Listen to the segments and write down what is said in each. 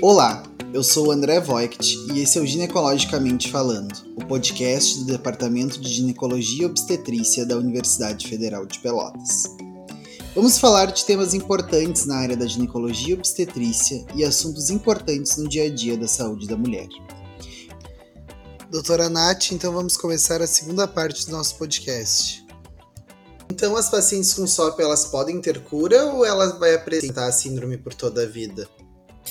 Olá, eu sou o André Voigt e esse é o Ginecologicamente Falando, o podcast do Departamento de Ginecologia e Obstetrícia da Universidade Federal de Pelotas. Vamos falar de temas importantes na área da ginecologia e obstetrícia e assuntos importantes no dia a dia da saúde da mulher. Doutora Nath, então vamos começar a segunda parte do nosso podcast. Então, as pacientes com SOP, elas podem ter cura ou elas vai apresentar a síndrome por toda a vida?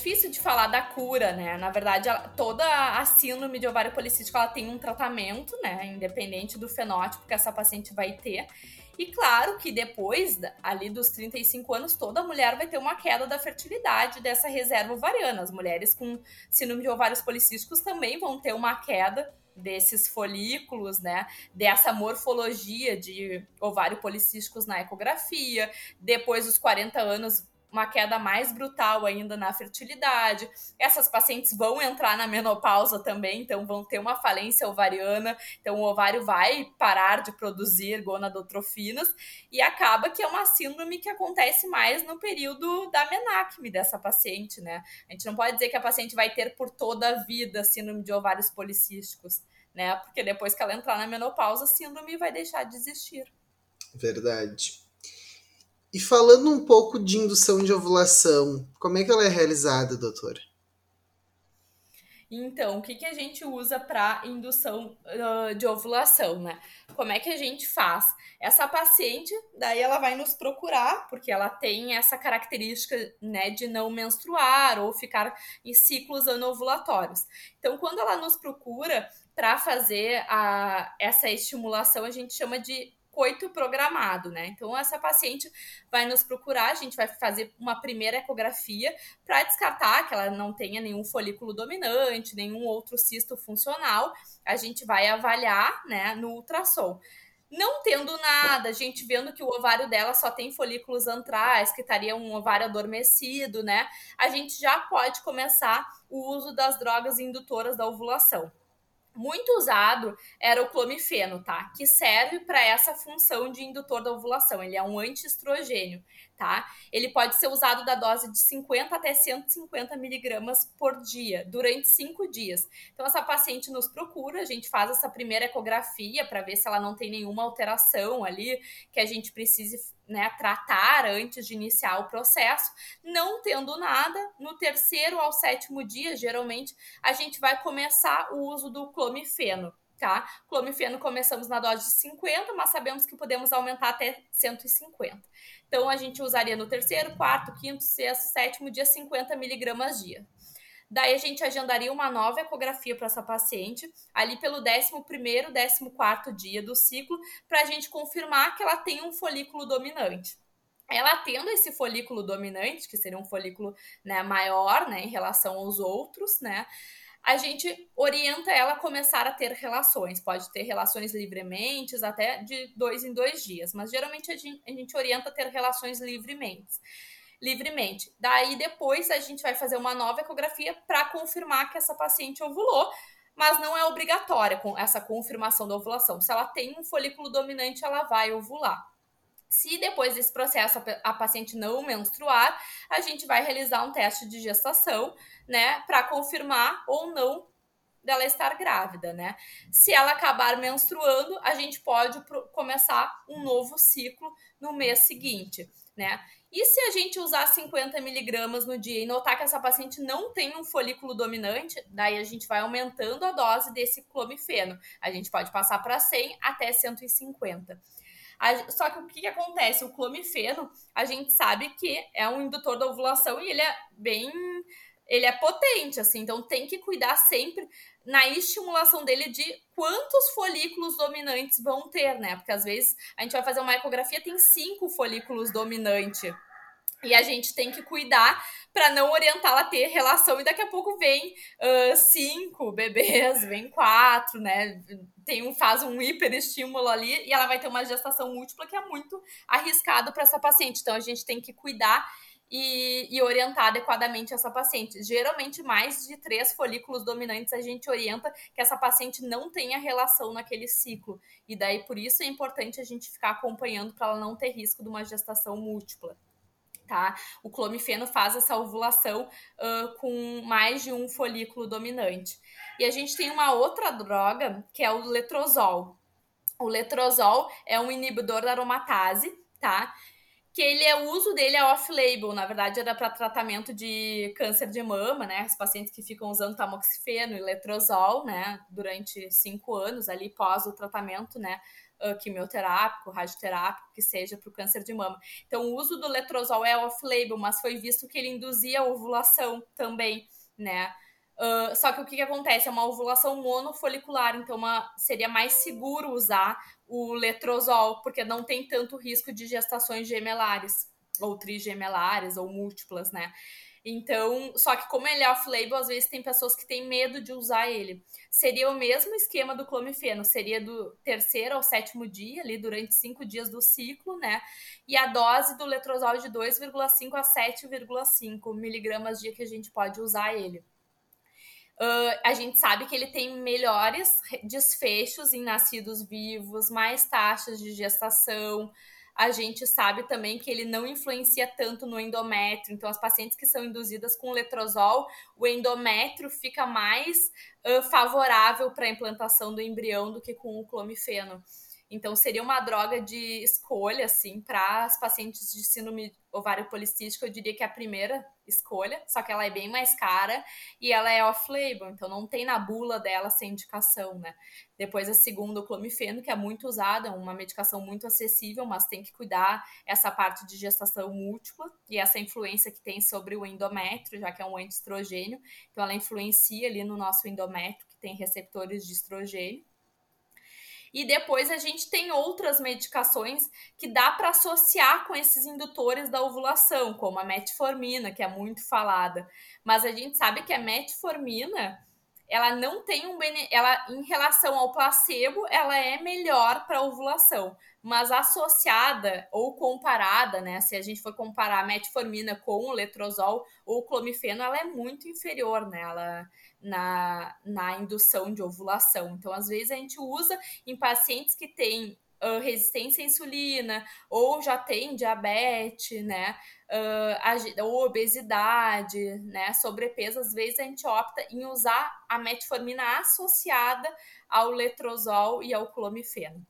Difícil de falar da cura, né? Na verdade, ela, toda a síndrome de ovário policístico, ela tem um tratamento, né? Independente do fenótipo que essa paciente vai ter. E claro que depois, ali dos 35 anos, toda mulher vai ter uma queda da fertilidade dessa reserva ovariana. As mulheres com síndrome de ovários policísticos também vão ter uma queda desses folículos, né? Dessa morfologia de ovário policísticos na ecografia. Depois dos 40 anos, uma queda mais brutal ainda na fertilidade. Essas pacientes vão entrar na menopausa também, então vão ter uma falência ovariana, então o ovário vai parar de produzir gonadotrofinas e acaba que é uma síndrome que acontece mais no período da menacme dessa paciente, né? A gente não pode dizer que a paciente vai ter por toda a vida síndrome de ovários policísticos, né? Porque depois que ela entrar na menopausa, a síndrome vai deixar de existir. Verdade. E falando um pouco de indução de ovulação, como é que ela é realizada, doutora? Então, o que, que a gente usa para indução uh, de ovulação, né? Como é que a gente faz? Essa paciente, daí ela vai nos procurar, porque ela tem essa característica, né, de não menstruar ou ficar em ciclos anovulatórios. Então, quando ela nos procura para fazer a, essa estimulação, a gente chama de coito programado, né? Então, essa paciente vai nos procurar, a gente vai fazer uma primeira ecografia para descartar que ela não tenha nenhum folículo dominante, nenhum outro cisto funcional. A gente vai avaliar, né, no ultrassom. Não tendo nada, a gente vendo que o ovário dela só tem folículos antrais, que estaria um ovário adormecido, né? A gente já pode começar o uso das drogas indutoras da ovulação muito usado era o clomifeno, tá? Que serve para essa função de indutor da ovulação. Ele é um antiestrogênio, tá? Ele pode ser usado da dose de 50 até 150 miligramas por dia, durante cinco dias. Então, essa paciente nos procura, a gente faz essa primeira ecografia para ver se ela não tem nenhuma alteração ali que a gente precise né, tratar antes de iniciar o processo. Não tendo nada, no terceiro ao sétimo dia, geralmente, a gente vai começar o uso do clomifeno tá? Clomifeno começamos na dose de 50, mas sabemos que podemos aumentar até 150. Então, a gente usaria no terceiro, quarto, quinto, sexto, sétimo dia 50 miligramas dia. Daí a gente agendaria uma nova ecografia para essa paciente, ali pelo 11º, 14º dia do ciclo, para a gente confirmar que ela tem um folículo dominante ela tendo esse folículo dominante, que seria um folículo né, maior né, em relação aos outros, né? A gente orienta ela a começar a ter relações. Pode ter relações livremente, até de dois em dois dias, mas geralmente a gente, a gente orienta a ter relações livremente. Livremente. Daí depois a gente vai fazer uma nova ecografia para confirmar que essa paciente ovulou, mas não é obrigatória com essa confirmação da ovulação. Se ela tem um folículo dominante, ela vai ovular. Se depois desse processo a paciente não menstruar, a gente vai realizar um teste de gestação, né, para confirmar ou não dela estar grávida, né? Se ela acabar menstruando, a gente pode começar um novo ciclo no mês seguinte, né? E se a gente usar 50 miligramas no dia e notar que essa paciente não tem um folículo dominante, daí a gente vai aumentando a dose desse clomifeno. A gente pode passar para 100 até 150. A, só que o que, que, acontece? O clomifeno, a gente sabe que é um indutor da ovulação e ele é bem. Ele é potente, assim, então tem que cuidar sempre na estimulação dele de quantos folículos dominantes vão ter, né? Porque às vezes a gente vai fazer uma ecografia, tem cinco folículos dominantes. E a gente tem que cuidar para não orientá-la a ter relação. E daqui a pouco vem uh, cinco bebês, vem quatro, né? Tem um, faz um hiperestímulo ali e ela vai ter uma gestação múltipla que é muito arriscado para essa paciente. Então a gente tem que cuidar e, e, orientar adequadamente essa paciente. Geralmente, mais de três folículos dominantes a gente orienta que essa paciente não tenha relação naquele ciclo. E daí, por isso é importante a gente ficar acompanhando para ela não ter risco de uma gestação múltipla. Tá? O clomifeno faz essa ovulação uh, com mais de um folículo dominante. E a gente tem uma outra droga, que é o letrozol. O letrozol é um inibidor da aromatase, tá? Que ele é o uso dele é off-label, na verdade era para tratamento de câncer de mama, né? Os pacientes que ficam usando tamoxifeno e letrozol, né, durante cinco anos ali pós o tratamento, né? uh, quimioterápico, radioterápico, que seja para o câncer de mama. Então, o uso do letrozol é off-label, mas foi visto que ele induzia ovulação também, né? Uh, só que o que, que, acontece? É uma ovulação monofolicular, então uma, seria mais seguro usar o letrozol, porque não tem tanto risco de gestações gemelares, ou trigemelares, ou múltiplas, né? Então, só que como ele é off-label, às vezes tem pessoas que têm medo de usar ele. Seria o mesmo esquema do clomifeno, seria do terceiro ao sétimo dia, ali durante cinco dias do ciclo, né? E a dose do letrozol de 2,5 a 7,5 miligramas dia que a gente pode usar ele. Uh, a gente sabe que ele tem melhores desfechos em nascidos vivos, mais taxas de gestação, a gente sabe também que ele não influencia tanto no endométrio. Então, as pacientes que são induzidas com letrozol, o endométrio fica mais uh, favorável para a implantação do embrião do que com o clomifeno. Então, seria uma droga de escolha, assim, para as pacientes de síndrome ovário policístico, eu diria que é a primeira escolha, só que ela é bem mais cara e ela é off-label, então não tem na bula dela essa indicação, né? Depois a segunda, o clomifeno, que é muito usada, uma medicação muito acessível, mas tem que cuidar essa parte de gestação múltipla e essa influência que tem sobre o endométrio, já que é um antiestrogênio, então ela influencia ali no nosso endométrio, que tem receptores de estrogênio. E depois a gente tem outras medicações que dá para associar com esses indutores da ovulação, como a metformina, que é muito falada. Mas a gente sabe que a metformina, ela não tem um bene... ela em relação ao placebo, ela é melhor para ovulação, mas associada ou comparada, né, se a gente for comparar a metformina com o letrozol ou o clomifeno, ela é muito inferior, né? Ela na, na indução de ovulação. Então, às vezes, a gente usa em pacientes que têm resistência à insulina, ou já tem diabetes, né? Uh, ou obesidade, né? Sobrepeso, às vezes a gente opta em usar a metformina associada ao letrozol e ao clomifeno.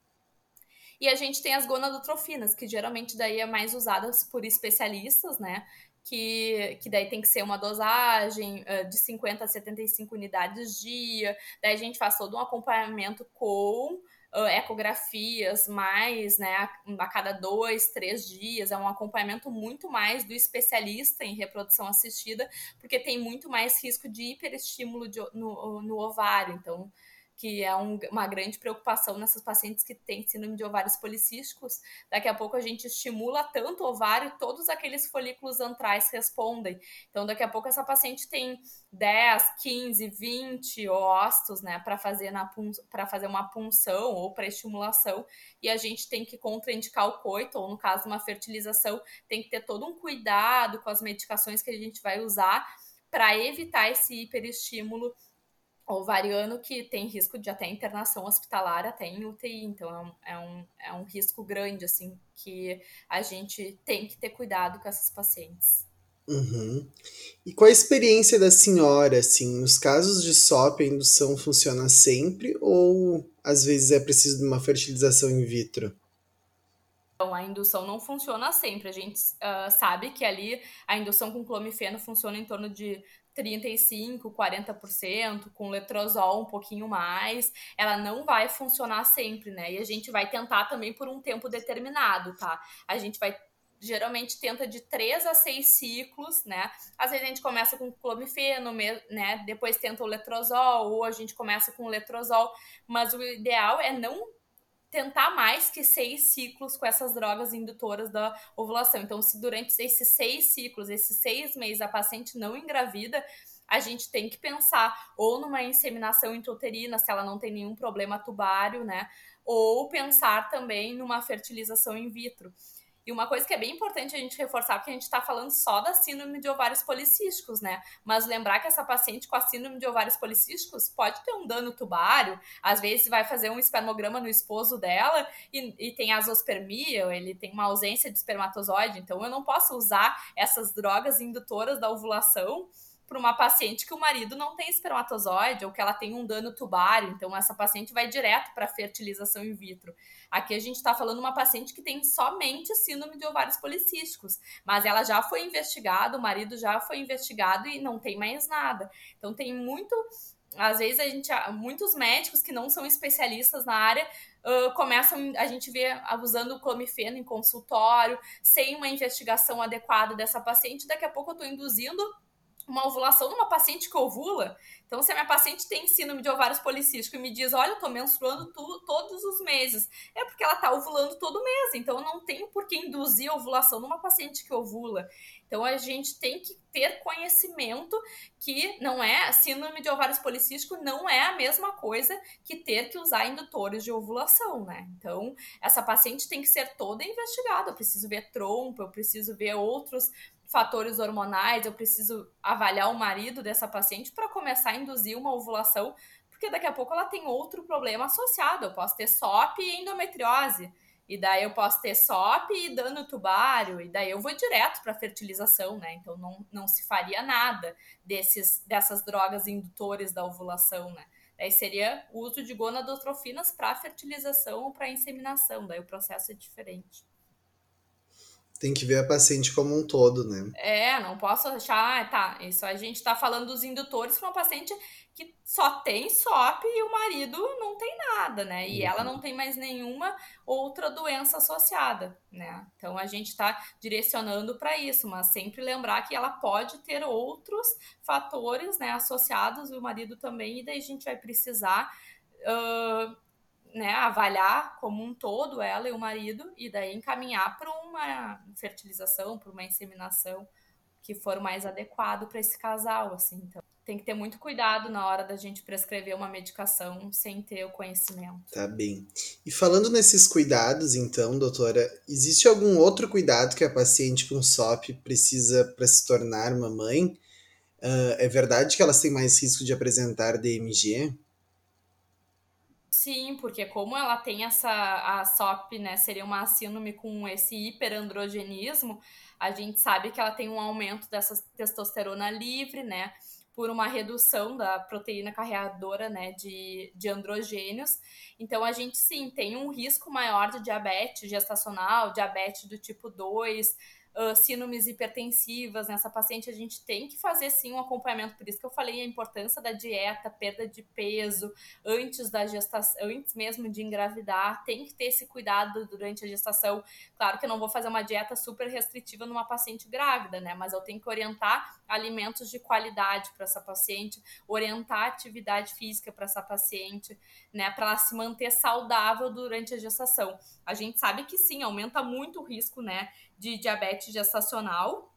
E a gente tem as gonadotrofinas, que geralmente daí é mais usadas por especialistas, né? que, que daí tem que ser uma dosagem uh, de 50 a 75 unidades dia. Daí a gente faz todo um acompanhamento com ecografias, mais, né, a, a, cada dois, três dias. É um acompanhamento muito mais do especialista em reprodução assistida, porque tem muito mais risco de hiperestímulo de, no, no ovário. Então, que é um, uma grande preocupação nessas pacientes que têm síndrome de ovários policísticos. Daqui a pouco a gente estimula tanto o ovário, todos aqueles folículos antrais respondem. Então, daqui a pouco essa paciente tem 10, 15, 20 ostos, né, para fazer na para fazer uma punção ou para estimulação, e a gente tem que contraindicar o coito, ou no caso uma fertilização, tem que ter todo um cuidado com as medicações que a gente vai usar para evitar esse hiperestímulo ovariano que tem risco de até internação hospitalar, até em UTI. Então é um, é um, é um risco grande, assim, que a gente tem que ter cuidado com essas pacientes. Uhum. E qual a experiência da senhora, assim, nos casos de SOP a indução funciona sempre ou às vezes é preciso de uma fertilização in vitro? Então, a indução não funciona sempre. A gente uh, sabe que ali a indução com clomifeno funciona em torno de 35, 40%, com letrozol um pouquinho mais, ela não vai funcionar sempre, né? E a gente vai tentar também por um tempo determinado, tá? A gente vai geralmente tenta de três a seis ciclos, né? Às vezes a gente começa com clomifeno, né? Depois tenta o letrozol, ou a gente começa com o letrozol, mas o ideal é não tentar mais que seis ciclos com essas drogas indutoras da ovulação. Então, se durante esses seis ciclos, esses seis meses, a paciente não engravida, a gente tem que pensar ou numa inseminação intrauterina, se ela não tem nenhum problema tubário, né? Ou pensar também numa fertilização in vitro. E uma coisa que é bem importante a gente reforçar, porque a gente está falando só da síndrome de ovários policísticos, né? Mas lembrar que essa paciente com a síndrome de ovários policísticos pode ter um dano tubário, às vezes vai fazer um espermograma no esposo dela e, e tem azospermia, ele tem uma ausência de espermatozoide, então eu não posso usar essas drogas indutoras da ovulação para uma paciente que o marido não tem espermatozoide ou que ela tem um dano tubário, então essa paciente vai direto para fertilização in vitro. Aqui a gente está falando uma paciente que tem somente síndrome de ovários policísticos, mas ela já foi investigada, o marido já foi investigado e não tem mais nada. Então tem muito às vezes a gente muitos médicos que não são especialistas na área uh, começam a gente vê usando o clomifeno em consultório sem uma investigação adequada dessa paciente daqui a pouco eu estou induzindo uma ovulação numa paciente que ovula. Então, se a minha paciente tem síndrome de ovários policísticos e me diz, olha, eu tô menstruando tu, todos os meses, é porque ela tá ovulando todo mês. Então, não tenho por que induzir ovulação numa paciente que ovula. Então, a gente tem que ter conhecimento que não é, síndrome de ovários policísticos não é a mesma coisa que ter que usar indutores de ovulação, né? Então, essa paciente tem que ser toda investigada. Eu preciso ver trompa, eu preciso ver outros fatores hormonais, eu preciso avaliar o marido dessa paciente para começar a induzir uma ovulação, porque daqui a pouco ela tem outro problema associado. Eu posso ter SOP e endometriose, e daí eu posso ter SOP e dano tubário, e daí eu vou direto para fertilização, né? Então não, não se faria nada desses, dessas drogas indutores da ovulação, né? Daí seria o uso de gonadotrofinas para fertilização ou para inseminação, daí o processo é diferente. Tem que ver a paciente como um todo, né? É, não posso achar, ah, tá, isso a gente tá falando dos indutores para uma paciente que só tem SOP e o marido não tem nada, né? E uhum. ela não tem mais nenhuma outra doença associada, né? Então a gente tá direcionando para isso, mas sempre lembrar que ela pode ter outros fatores, né, associados, e o marido também, e daí a gente vai precisar. Uh, né, avaliar como um todo ela e o marido e daí encaminhar para uma fertilização, para uma inseminação que for mais adequado para esse casal, assim. Então, tem que ter muito cuidado na hora da gente prescrever uma medicação sem ter o conhecimento. Tá bem. E falando nesses cuidados, então, doutora, existe algum outro cuidado que a paciente com SOP precisa para se tornar mamãe? Uh, é verdade que elas têm mais risco de apresentar DMG? Sim, porque como ela tem essa a SOP, né, seria uma síndrome com esse hiperandrogenismo, a gente sabe que ela tem um aumento dessa testosterona livre, né, por uma redução da proteína carreadora, né, de, de androgênios. Então a gente sim tem um risco maior de diabetes gestacional, diabetes do tipo 2, uh, síndromes hipertensivas nessa paciente, a gente tem que fazer sim um acompanhamento. Por isso que eu falei a importância da dieta, perda de peso antes da gestação, antes mesmo de engravidar, tem que ter esse cuidado durante a gestação. Claro que eu não vou fazer uma dieta super restritiva numa paciente grávida, né? Mas eu tenho que orientar alimentos de qualidade para essa paciente, orientar atividade física para essa paciente, né? Para ela se manter saudável durante a gestação. A gente sabe que sim, aumenta muito o risco, né? De diabetes gestacional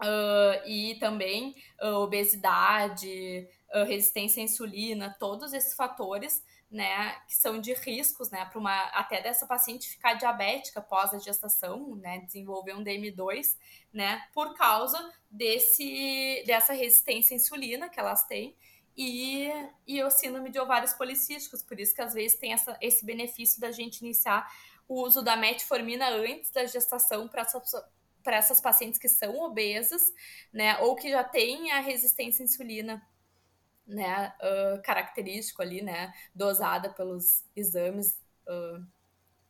uh, e também uh, obesidade, uh, resistência à insulina, todos esses fatores, né, que são de riscos, né, para uma até dessa paciente ficar diabética após a gestação, né, desenvolver um DM2, né, por causa desse dessa resistência à insulina que elas têm e, e o síndrome de ovários policísticos, por isso que às vezes tem essa, esse benefício da gente iniciar o uso da metformina antes da gestação para para essas pacientes que são obesas, né, ou que já têm a resistência à insulina, né, uh, característico ali, né, dosada pelos exames uh,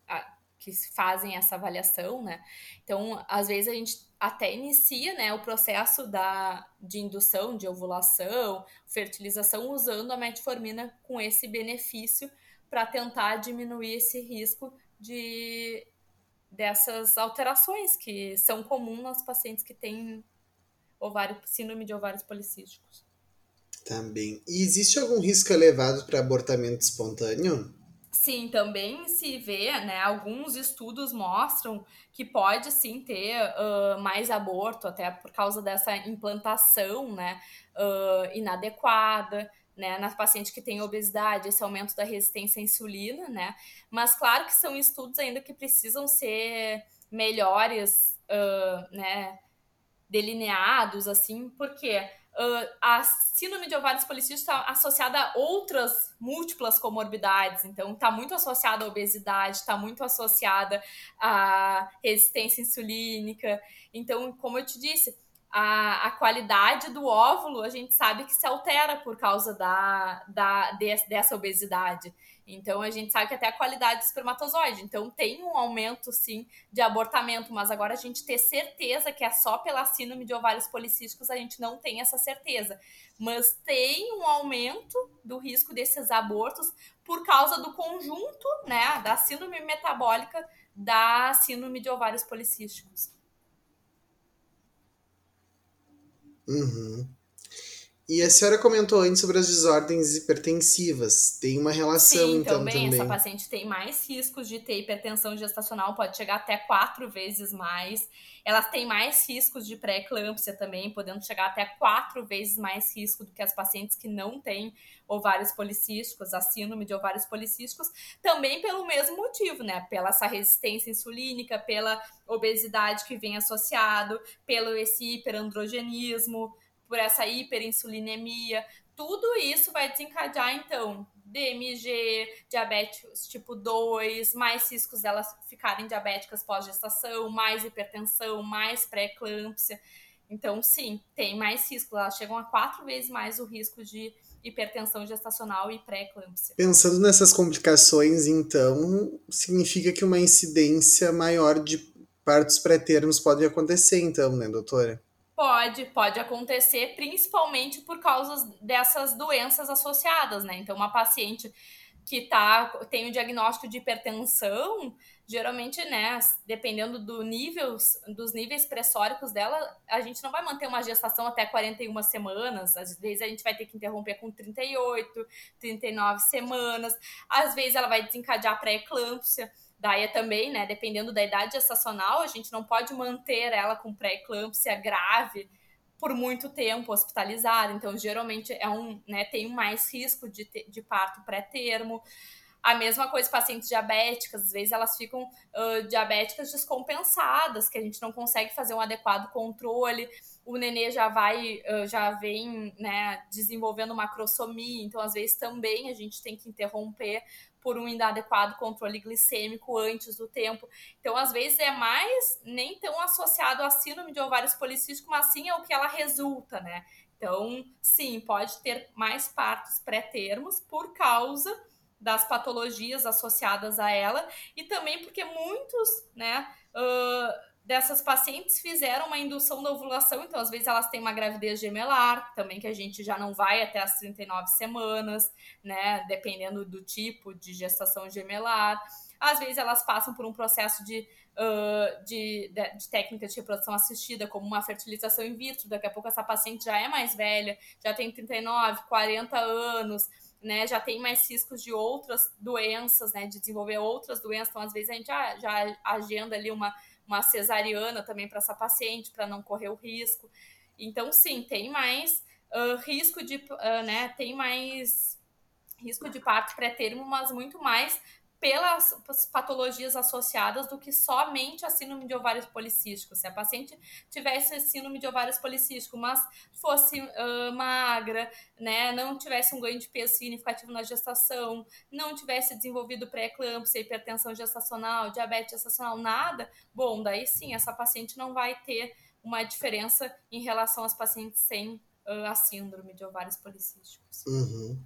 a, que fazem essa avaliação, né. Então, às vezes a gente até inicia, né, o processo da de indução de ovulação, fertilização usando a metformina com esse benefício para tentar diminuir esse risco de dessas alterações que são comuns nas pacientes que têm ovário, síndrome de ovários policísticos. Também. E existe algum risco elevado para abortamento espontâneo? Sim, também se vê, né? Alguns estudos mostram que pode sim ter uh, mais aborto, até por causa dessa implantação, né? Uh, inadequada né, nas pacientes que têm obesidade, esse aumento da resistência à insulina, né? Mas claro que são estudos ainda que precisam ser melhores, uh, né, delineados, assim, porque uh, a síndrome de ovários policísticos está associada a outras múltiplas comorbidades, então está muito associada à obesidade, está muito associada à resistência insulínica. Então, como eu te disse, a, a qualidade do óvulo a gente sabe que se altera por causa da, da, dessa obesidade. Então a gente sabe que até a qualidade do espermatozoide. Então tem um aumento sim de abortamento, mas agora a gente ter certeza que é só pela síndrome de ovários policísticos, a gente não tem essa certeza. Mas tem um aumento do risco desses abortos por causa do conjunto, né, da síndrome metabólica da síndrome de ovários policísticos. Uhum. E a senhora comentou antes sobre as desordens hipertensivas. Tem uma relação, Sim, então, também. também. Essa paciente tem mais riscos de ter hipertensão gestacional, pode chegar até quatro vezes mais. Elas têm mais riscos de pré-eclâmpsia também, podendo chegar até quatro vezes mais risco do que as pacientes que não têm ovários policísticos, a síndrome de ovários policísticos, também pelo mesmo motivo, né? Pela essa resistência insulínica, pela obesidade que vem associado, pelo esse hiperandrogenismo, por essa hiperinsulinemia, tudo isso vai desencadear, então, DMG, diabetes tipo 2, mais riscos delas ficarem diabéticas pós-gestação, mais hipertensão, mais pré-eclâmpsia. Então, sim, tem mais risco. Elas chegam a quatro vezes mais o risco de hipertensão gestacional e pré-eclâmpsia. Pensando nessas complicações, então, significa que uma incidência maior de partos pré-termos pode acontecer, então, né, doutora? Pode, pode acontecer, principalmente por causa dessas doenças associadas, né? Então, uma paciente que tá, tem o diagnóstico de hipertensão, geralmente, né, dependendo do nível, dos níveis pressóricos dela, a gente não vai manter uma gestação até 41 semanas. Às vezes a gente vai ter que interromper com 38, 39 semanas. Às vezes ela vai desencadear pré-eclâmpsia. Daí é também, né, dependendo da idade gestacional, a gente não pode manter ela com pré-eclâmpsia grave por muito tempo hospitalizada. Então, geralmente é um, né, tem mais risco de, de parto pré-termo. A mesma coisa pacientes diabéticas, às vezes elas ficam uh, diabéticas descompensadas, que a gente não consegue fazer um adequado controle. O nenê já vai, uh, já vem, né, desenvolvendo macrosomia, então às vezes também a gente tem que interromper por um inadequado controle glicêmico antes do tempo. Então, às vezes, é mais nem tão associado à síndrome de ovários policísticos, mas sim ao que ela resulta, né? Então, sim, pode ter mais partos pré-termos por causa das patologias associadas a ela e também porque muitos, né, uh, dessas pacientes fizeram uma indução da ovulação, então às vezes elas têm uma gravidez gemelar, também que a gente já não vai até as 39 semanas, né, dependendo do tipo de gestação gemelar. Às vezes elas passam por um processo de, uh, de, de, de técnica de reprodução assistida, como uma fertilização in vitro. Daqui a pouco essa paciente já é mais velha, já tem 39, 40 anos, né, já tem mais riscos de outras doenças, né, de desenvolver outras doenças. Então, às vezes, a gente já, já agenda ali uma uma cesariana também para essa paciente, para não correr o risco. Então, sim, tem mais uh, risco de, uh, né, tem mais risco de parto pré-termo, mas muito mais pelas patologias associadas do que somente a síndrome de ovários policísticos. Se a paciente tivesse síndrome de ovários policísticos, mas fosse uh, magra, né, não tivesse um ganho de peso significativo na gestação, não tivesse desenvolvido pré-eclâmpsia, hipertensão gestacional, diabetes gestacional, nada, bom, daí sim, essa paciente não vai ter uma diferença em relação às pacientes sem a síndrome de ovários policísticos. Uhum.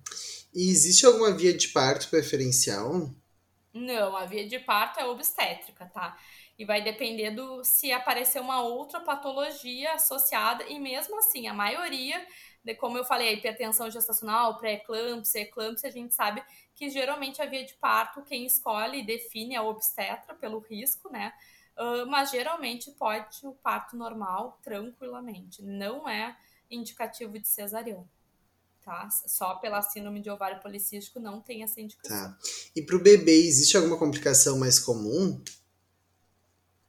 E existe alguma via de parto preferencial? Não, a via de parto é obstétrica, tá? E vai depender do se aparecer uma outra patologia associada, e mesmo assim, a maioria, de, como eu falei, a hipertensão gestacional, pré-eclâmpsia, eclâmpsia, a gente sabe que geralmente a via de parto, quem escolhe e define é obstetra pelo risco, né? Uh, mas geralmente pode o parto normal tranquilamente. Não é indicativo de cesariana tá? Só pela síndrome de ovário policístico não tem essa indicação. Tá. E para o bebê, existe alguma complicação mais comum?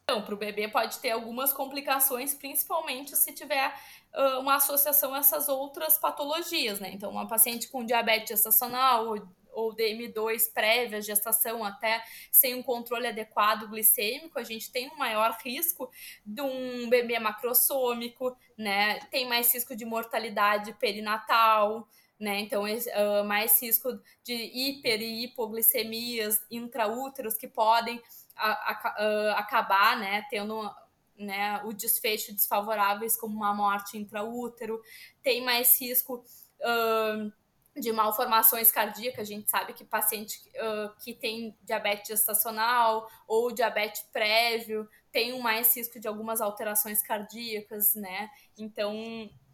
Então, para o bebê pode ter algumas complicações, principalmente se tiver uh, uma associação a essas outras patologias, né? Então, uma paciente com diabetes gestacional ou, ou DM2 prévia gestação, até sem um controle adequado glicêmico, a gente tem um maior risco de um bebê macrossômico, né? Tem mais risco de mortalidade perinatal, né? Então, uh, mais risco de hiper e hipoglicemias intraúteros que podem a, a, uh, acabar, né, tendo né, o desfecho desfavoráveis como uma morte intraútero, tem mais risco uh, de malformações cardíacas. A gente sabe que paciente uh, que tem diabetes gestacional ou diabetes prévio tem um mais risco de algumas alterações cardíacas, né? Então,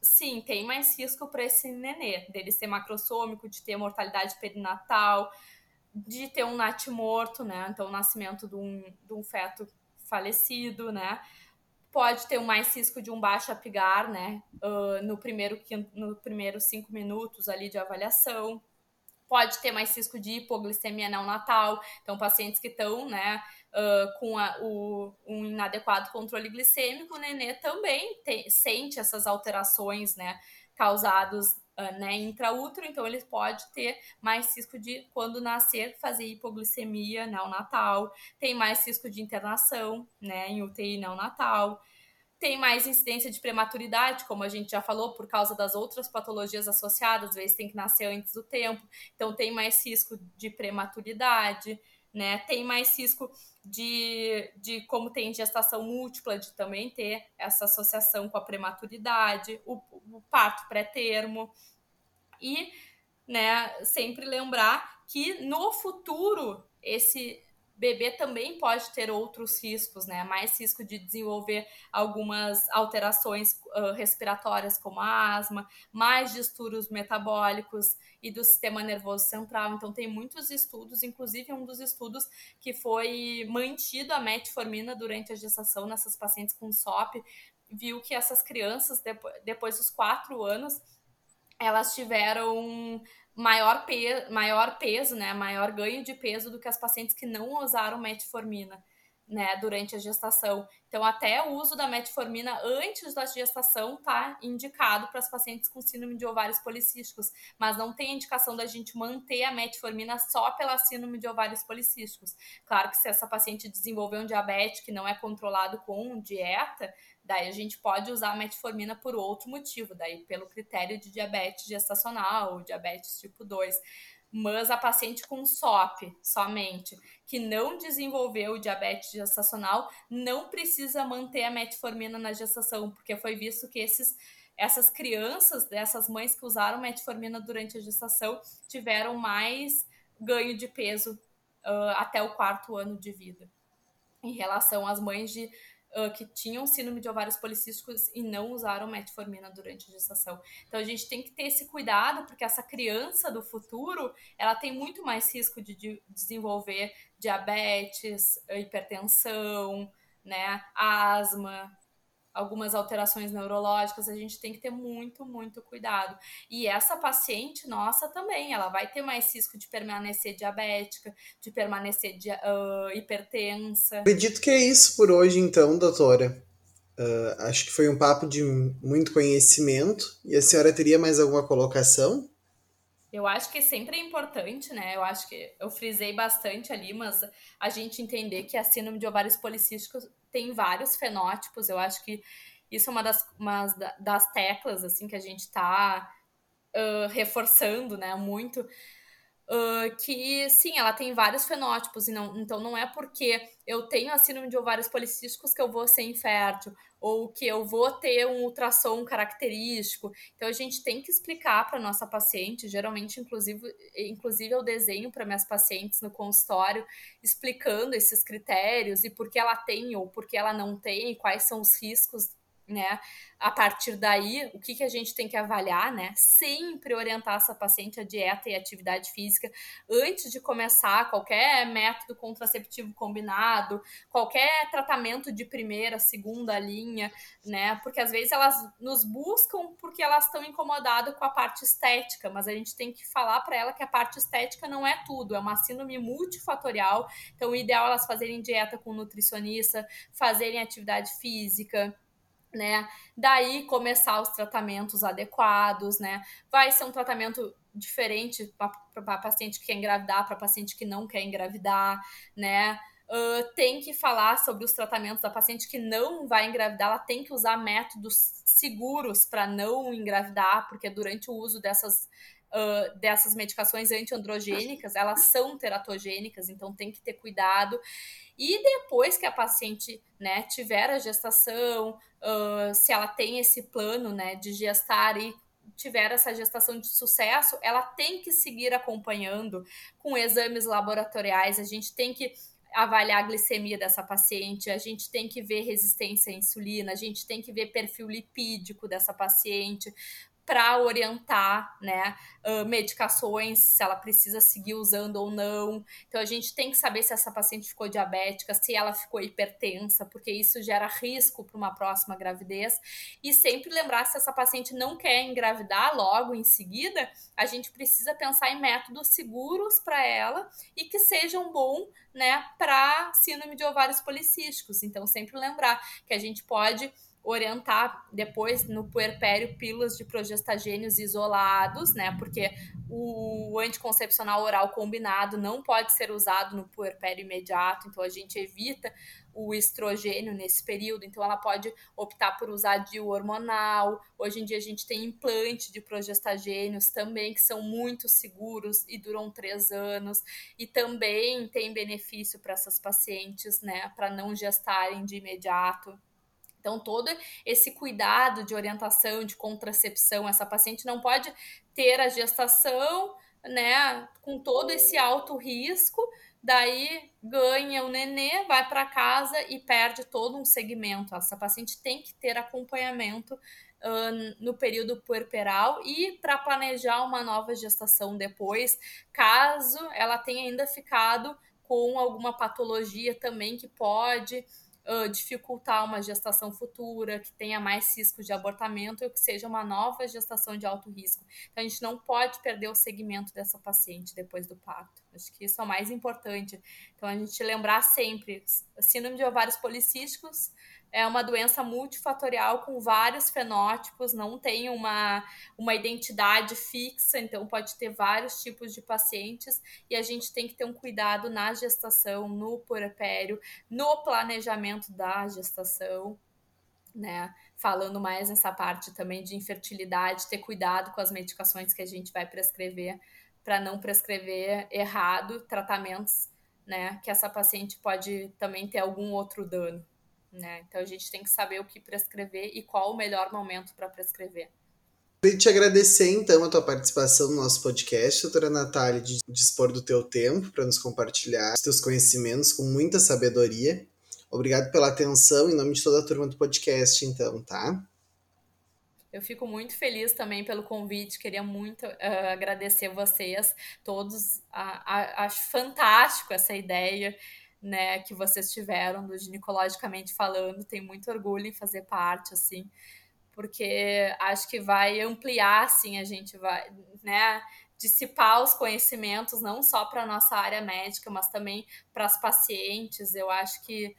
sim, tem mais risco para esse nenê, dele ser macrossômico, de ter mortalidade perinatal, de ter um natimorto, né? Então, o nascimento de um, de um feto falecido, né? Pode ter um mais risco de um baixo apigar, né? Uh, no primeiro no primeiro cinco minutos ali de avaliação. Pode ter mais risco de hipoglicemia neonatal. Então, pacientes que estão, né? Uh, com a, o, um inadequado controle glicêmico, o nenê também tem, sente essas alterações, né? Causados né, intraútero, então ele pode ter mais risco de, quando nascer, fazer hipoglicemia neonatal, tem mais risco de internação né, em UTI neonatal, tem mais incidência de prematuridade, como a gente já falou, por causa das outras patologias associadas, às vezes tem que nascer antes do tempo, então tem mais risco de prematuridade, né? Tem mais risco de, de como tem gestação múltipla, de também ter essa associação com a prematuridade, o, o parto pré-termo. E né, sempre lembrar que no futuro esse bebê também pode ter outros riscos, né? Mais risco de desenvolver algumas alterações uh, respiratórias, como a asma, mais distúrbios metabólicos e do sistema nervoso central. Então, tem muitos estudos, inclusive um dos estudos que foi mantido a metformina durante a gestação nessas pacientes com SOP, viu que essas crianças, depois, depois dos quatro anos, elas tiveram maior, pe maior peso, né, maior ganho de peso do que as pacientes que não usaram metformina. Né, durante a gestação. Então, até o uso da metformina antes da gestação está indicado para as pacientes com síndrome de ovários policísticos, mas não tem indicação da gente manter a metformina só pela síndrome de ovários policísticos. Claro que se essa paciente desenvolver um diabetes que não é controlado com dieta, Daí a gente pode usar a metformina por outro motivo, daí pelo critério de diabetes gestacional ou diabetes tipo 2. Mas a paciente com SOP somente, que não desenvolveu diabetes gestacional, não precisa manter a metformina na gestação, porque foi visto que esses essas crianças, dessas mães que usaram metformina durante a gestação, tiveram mais ganho de peso uh, até o quarto ano de vida, em relação às mães de uh, que tinham síndrome de ovários policísticos e não usaram metformina durante a gestação. Então a gente tem que ter esse cuidado, porque essa criança do futuro, ela tem muito mais risco de, de desenvolver diabetes, hipertensão, né, asma, algumas alterações neurológicas, a gente tem que ter muito, muito cuidado. E essa paciente nossa também, ela vai ter mais risco de permanecer diabética, de permanecer uh, hipertensa. Acredito que é isso por hoje, então, doutora. Uh, acho que foi um papo de muito conhecimento. E a senhora teria mais alguma colocação? Eu acho que sempre é importante, né? Eu acho que eu frisei bastante ali, mas a gente entender que a síndrome de ovários policísticos tem vários fenótipos. Eu acho que isso é uma das, uma das teclas, assim, que a gente está uh, reforçando, né? Muito. Uh, que sim, ela tem vários fenótipos, e não, então não é porque eu tenho a síndrome de ovários policísticos que eu vou ser infértil, ou que eu vou ter um ultrassom característico. Então a gente tem que explicar para nossa paciente, geralmente inclusive, inclusive eu desenho para minhas pacientes no consultório, explicando esses critérios e por que ela tem ou por que ela não tem, quais são os riscos né? A partir daí, o que, que a gente tem que avaliar, né? Sempre orientar essa paciente a dieta e atividade física antes de começar qualquer método contraceptivo combinado, qualquer tratamento de primeira, segunda linha, né? Porque às vezes elas nos buscam porque elas estão incomodadas com a parte estética, mas a gente tem que falar para ela que a parte estética não é tudo, é uma síndrome multifatorial. Então, o ideal é elas fazerem dieta com nutricionista, fazerem atividade física né? Daí começar os tratamentos adequados, né? Vai ser um tratamento diferente para paciente que quer engravidar, para paciente que não quer engravidar, né? Uh, tem que falar sobre os tratamentos da paciente que não vai engravidar, ela tem que usar métodos seguros para não engravidar, porque durante o uso dessas, uh, dessas medicações antiandrogênicas, elas são teratogênicas, então tem que ter cuidado. E depois que a paciente né, tiver a gestação, uh, se ela tem esse plano né, de gestar e tiver essa gestação de sucesso, ela tem que seguir acompanhando com exames laboratoriais, a gente tem que avaliar a glicemia dessa paciente, a gente tem que ver resistência à insulina, a gente tem que ver perfil lipídico dessa paciente, para orientar, né, uh, medicações, se ela precisa seguir usando ou não. Então a gente tem que saber se essa paciente ficou diabética, se ela ficou hipertensa, porque isso gera risco para uma próxima gravidez. E sempre lembrar se essa paciente não quer engravidar logo em seguida, a gente precisa pensar em métodos seguros para ela e que sejam bom, né, para síndrome de ovários policísticos. Então sempre lembrar que a gente pode orientar depois no puerpério pílulas de progestagênios isolados, né? Porque o anticoncepcional oral combinado não pode ser usado no puerpério imediato, então a gente evita o estrogênio nesse período, então ela pode optar por usar DIU hormonal. Hoje em dia a gente tem implante de progestagênios também, que são muito seguros e duram três anos, e também tem benefício para essas pacientes, né, para não gestarem de imediato. Então, todo esse cuidado de orientação, de contracepção, essa paciente não pode ter a gestação, né, com todo esse alto risco, daí ganha o nenê, vai para casa e perde todo um segmento. Essa paciente tem que ter acompanhamento uh, no período puerperal e para planejar uma nova gestação depois, caso ela tenha ainda ficado com alguma patologia também que pode dificultar uma gestação futura, que tenha mais risco de abortamento ou que seja uma nova gestação de alto risco. Então, a gente não pode perder o segmento dessa paciente depois do parto. Acho que isso é o mais importante. Então, a gente lembrar sempre: síndrome de ovários policísticos é uma doença multifatorial com vários fenótipos, não tem uma, uma identidade fixa, então pode ter vários tipos de pacientes e a gente tem que ter um cuidado na gestação, no puerpério, no planejamento da gestação, né? Falando mais nessa parte também de infertilidade, ter cuidado com as medicações que a gente vai prescrever para não prescrever errado tratamentos, né? Que essa paciente pode também ter algum outro dano. Né? Então a gente tem que saber o que prescrever e qual o melhor momento para prescrever. Queria te agradecer então a tua participação no nosso podcast, doutora Natália, de dispor do teu tempo para nos compartilhar os teus conhecimentos com muita sabedoria. Obrigado pela atenção em nome de toda a turma do podcast, então, tá? Eu fico muito feliz também pelo convite, queria muito uh, agradecer vocês todos. Acho fantástico essa ideia né, que vocês tiveram do ginecologicamente falando, tenho muito orgulho em fazer parte, assim, porque acho que vai ampliar, assim, a gente vai, né, dissipar os conhecimentos, não só para a nossa área médica, mas também para as pacientes. Eu acho que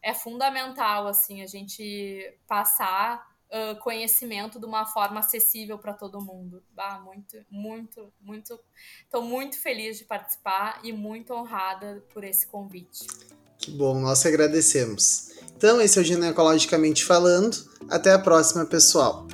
é fundamental, assim, a gente passar conhecimento de uma forma acessível para todo mundo. Ah, muito, muito, muito. Estou muito feliz de participar e muito honrada por esse convite. Que bom, nós agradecemos. Então, esse é o Ginecologicamente Falando. Até a próxima, pessoal.